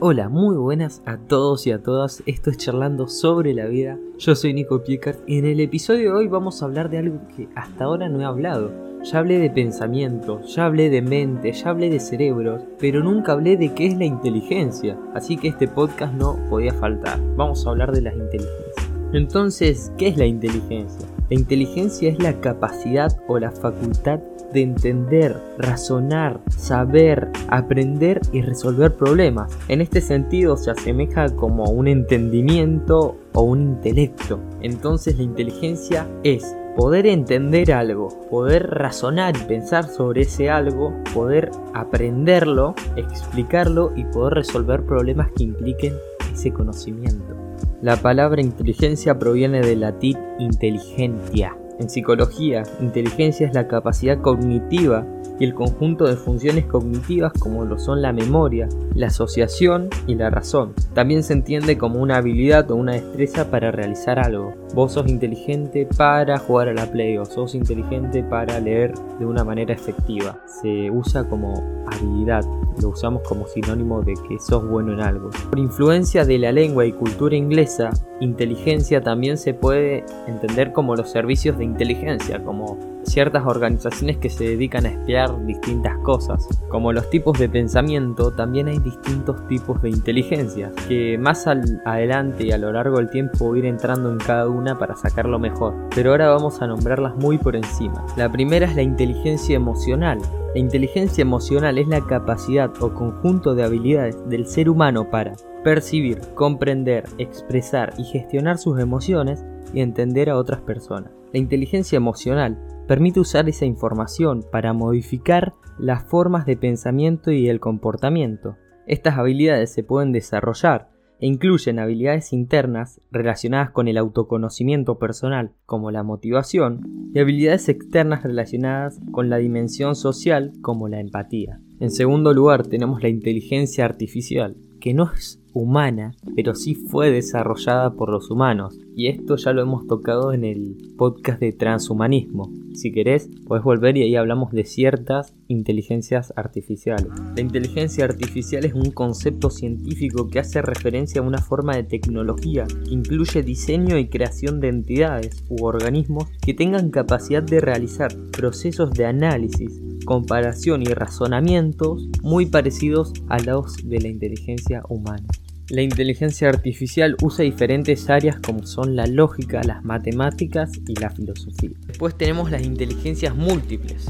Hola, muy buenas a todos y a todas. Esto es Charlando sobre la vida. Yo soy Nico Piecart y en el episodio de hoy vamos a hablar de algo que hasta ahora no he hablado. Ya hablé de pensamiento, ya hablé de mente, ya hablé de cerebros, pero nunca hablé de qué es la inteligencia. Así que este podcast no podía faltar. Vamos a hablar de las inteligencias. Entonces, ¿qué es la inteligencia? La inteligencia es la capacidad o la facultad de entender, razonar, saber, aprender y resolver problemas. En este sentido se asemeja como un entendimiento o un intelecto. Entonces la inteligencia es poder entender algo, poder razonar y pensar sobre ese algo, poder aprenderlo, explicarlo y poder resolver problemas que impliquen ese conocimiento. La palabra inteligencia proviene del latín inteligentia, en psicología, inteligencia es la capacidad cognitiva y el conjunto de funciones cognitivas como lo son la memoria, la asociación y la razón. También se entiende como una habilidad o una destreza para realizar algo. Vos sos inteligente para jugar a la play o sos inteligente para leer de una manera efectiva. Se usa como habilidad, lo usamos como sinónimo de que sos bueno en algo. Por influencia de la lengua y cultura inglesa, inteligencia también se puede entender como los servicios de inteligencia, como ciertas organizaciones que se dedican a espiar distintas cosas. Como los tipos de pensamiento, también hay distintos tipos de inteligencia, que más adelante y a lo largo del tiempo ir entrando en cada una para sacarlo mejor. Pero ahora vamos a nombrarlas muy por encima. La primera es la inteligencia emocional. La inteligencia emocional es la capacidad o conjunto de habilidades del ser humano para percibir, comprender, expresar y gestionar sus emociones y entender a otras personas. La inteligencia emocional permite usar esa información para modificar las formas de pensamiento y el comportamiento. Estas habilidades se pueden desarrollar e incluyen habilidades internas relacionadas con el autoconocimiento personal, como la motivación, y habilidades externas relacionadas con la dimensión social, como la empatía. En segundo lugar, tenemos la inteligencia artificial, que no es humana, pero sí fue desarrollada por los humanos. Y esto ya lo hemos tocado en el podcast de transhumanismo. Si querés, podés volver y ahí hablamos de ciertas inteligencias artificiales. La inteligencia artificial es un concepto científico que hace referencia a una forma de tecnología que incluye diseño y creación de entidades u organismos que tengan capacidad de realizar procesos de análisis, comparación y razonamientos muy parecidos a los de la inteligencia humana. La inteligencia artificial usa diferentes áreas como son la lógica, las matemáticas y la filosofía. Después tenemos las inteligencias múltiples.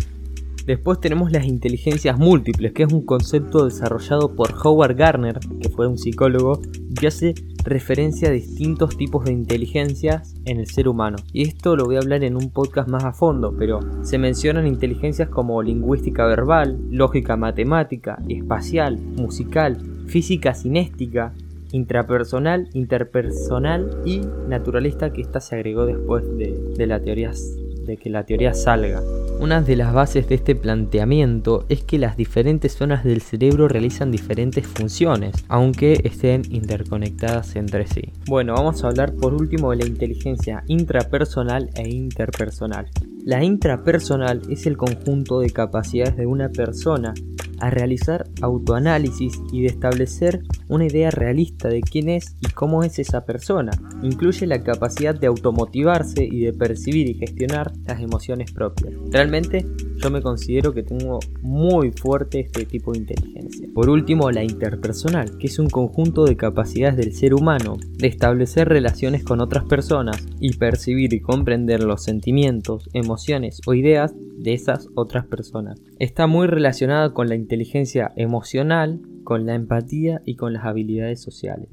Después tenemos las inteligencias múltiples, que es un concepto desarrollado por Howard Gardner, que fue un psicólogo, que hace referencia a distintos tipos de inteligencias en el ser humano. Y esto lo voy a hablar en un podcast más a fondo, pero se mencionan inteligencias como lingüística verbal, lógica matemática, espacial, musical, física cinéstica, intrapersonal, interpersonal y naturalista que esta se agregó después de, la teoría de que la teoría salga. Una de las bases de este planteamiento es que las diferentes zonas del cerebro realizan diferentes funciones, aunque estén interconectadas entre sí. Bueno, vamos a hablar por último de la inteligencia intrapersonal e interpersonal. La intrapersonal es el conjunto de capacidades de una persona a realizar autoanálisis y de establecer una idea realista de quién es y cómo es esa persona. Incluye la capacidad de automotivarse y de percibir y gestionar las emociones propias. Realmente yo me considero que tengo muy fuerte este tipo de inteligencia. Por último, la interpersonal, que es un conjunto de capacidades del ser humano de establecer relaciones con otras personas y percibir y comprender los sentimientos, emociones o ideas de esas otras personas. Está muy relacionada con la inteligencia emocional, con la empatía y con las habilidades sociales.